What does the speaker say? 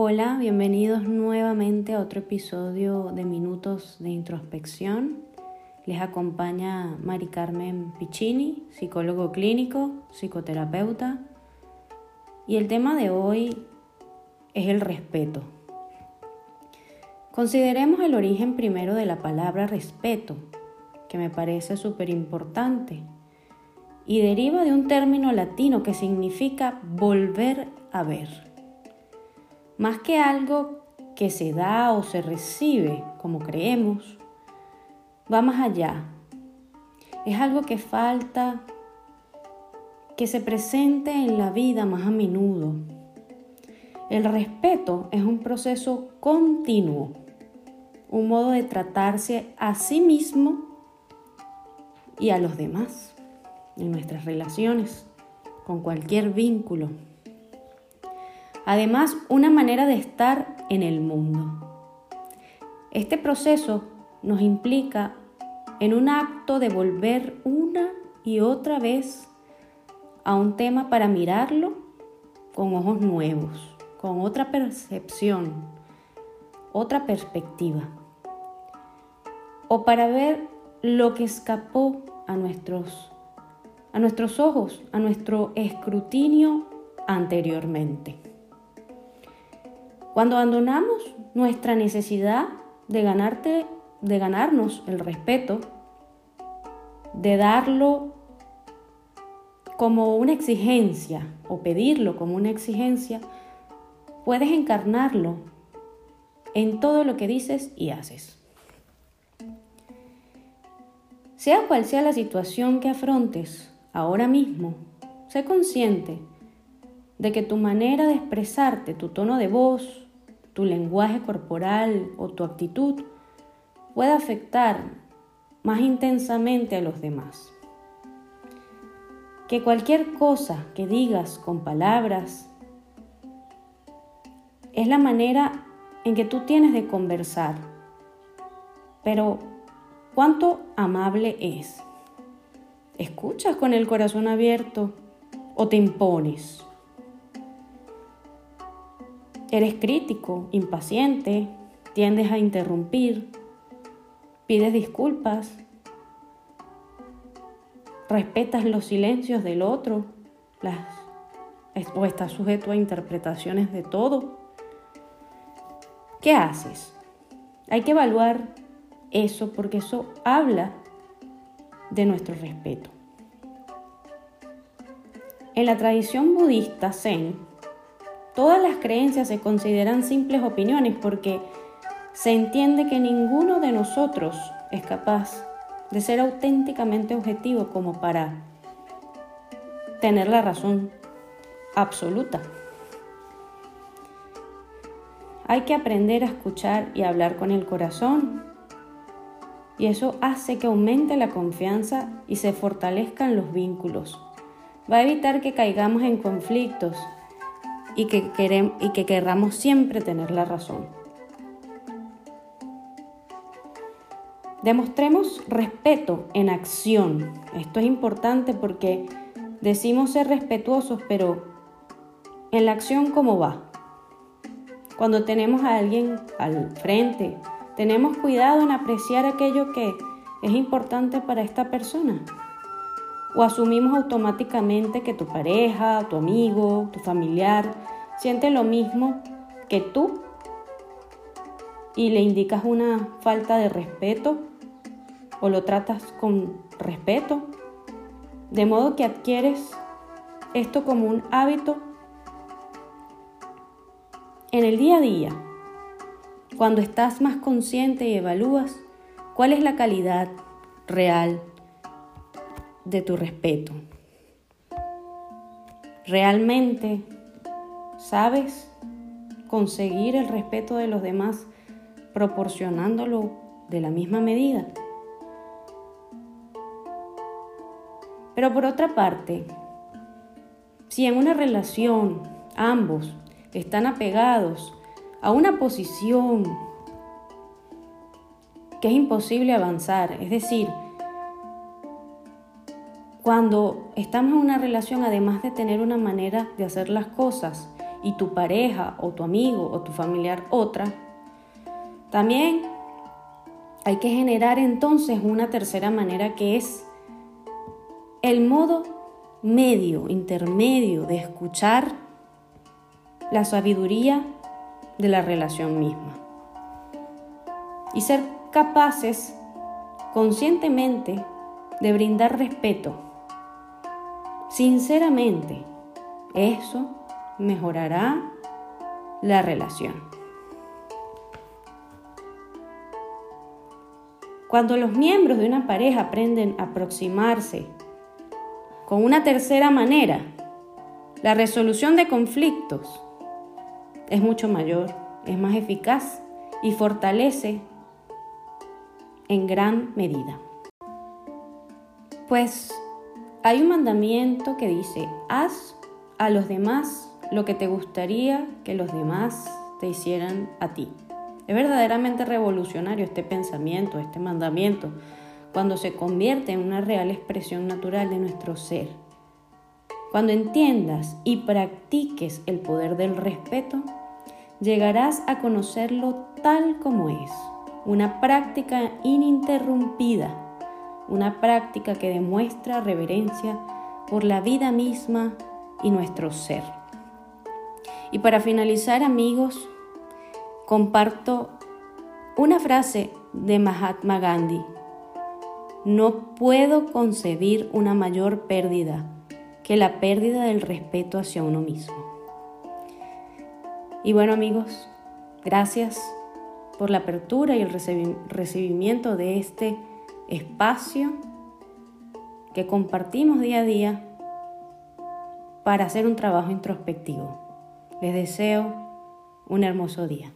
Hola, bienvenidos nuevamente a otro episodio de Minutos de Introspección. Les acompaña Mari Carmen Piccini, psicólogo clínico, psicoterapeuta. Y el tema de hoy es el respeto. Consideremos el origen primero de la palabra respeto, que me parece súper importante, y deriva de un término latino que significa volver a ver más que algo que se da o se recibe como creemos, va más allá. Es algo que falta que se presente en la vida más a menudo. El respeto es un proceso continuo, un modo de tratarse a sí mismo y a los demás en nuestras relaciones, con cualquier vínculo. Además, una manera de estar en el mundo. Este proceso nos implica en un acto de volver una y otra vez a un tema para mirarlo con ojos nuevos, con otra percepción, otra perspectiva, o para ver lo que escapó a nuestros, a nuestros ojos, a nuestro escrutinio anteriormente. Cuando abandonamos nuestra necesidad de, ganarte, de ganarnos el respeto, de darlo como una exigencia o pedirlo como una exigencia, puedes encarnarlo en todo lo que dices y haces. Sea cual sea la situación que afrontes ahora mismo, sé consciente de que tu manera de expresarte, tu tono de voz, tu lenguaje corporal o tu actitud puede afectar más intensamente a los demás. Que cualquier cosa que digas con palabras es la manera en que tú tienes de conversar. Pero, ¿cuánto amable es? ¿Escuchas con el corazón abierto o te impones? Eres crítico, impaciente, tiendes a interrumpir, pides disculpas, respetas los silencios del otro o estás sujeto a interpretaciones de todo. ¿Qué haces? Hay que evaluar eso porque eso habla de nuestro respeto. En la tradición budista Zen, Todas las creencias se consideran simples opiniones porque se entiende que ninguno de nosotros es capaz de ser auténticamente objetivo como para tener la razón absoluta. Hay que aprender a escuchar y hablar con el corazón. Y eso hace que aumente la confianza y se fortalezcan los vínculos. Va a evitar que caigamos en conflictos y que, queremos, y que querramos siempre tener la razón. Demostremos respeto en acción. Esto es importante porque decimos ser respetuosos, pero en la acción cómo va. Cuando tenemos a alguien al frente, tenemos cuidado en apreciar aquello que es importante para esta persona. O asumimos automáticamente que tu pareja, tu amigo, tu familiar siente lo mismo que tú y le indicas una falta de respeto o lo tratas con respeto, de modo que adquieres esto como un hábito en el día a día, cuando estás más consciente y evalúas cuál es la calidad real de tu respeto. Realmente sabes conseguir el respeto de los demás proporcionándolo de la misma medida. Pero por otra parte, si en una relación ambos están apegados a una posición que es imposible avanzar, es decir, cuando estamos en una relación, además de tener una manera de hacer las cosas y tu pareja o tu amigo o tu familiar otra, también hay que generar entonces una tercera manera que es el modo medio, intermedio de escuchar la sabiduría de la relación misma. Y ser capaces conscientemente de brindar respeto. Sinceramente, eso mejorará la relación. Cuando los miembros de una pareja aprenden a aproximarse con una tercera manera, la resolución de conflictos es mucho mayor, es más eficaz y fortalece en gran medida. Pues hay un mandamiento que dice, haz a los demás lo que te gustaría que los demás te hicieran a ti. Es verdaderamente revolucionario este pensamiento, este mandamiento, cuando se convierte en una real expresión natural de nuestro ser. Cuando entiendas y practiques el poder del respeto, llegarás a conocerlo tal como es, una práctica ininterrumpida, una práctica que demuestra reverencia por la vida misma y nuestro ser. Y para finalizar, amigos, comparto una frase de Mahatma Gandhi. No puedo concebir una mayor pérdida que la pérdida del respeto hacia uno mismo. Y bueno amigos, gracias por la apertura y el recibimiento de este espacio que compartimos día a día para hacer un trabajo introspectivo. Les deseo un hermoso día.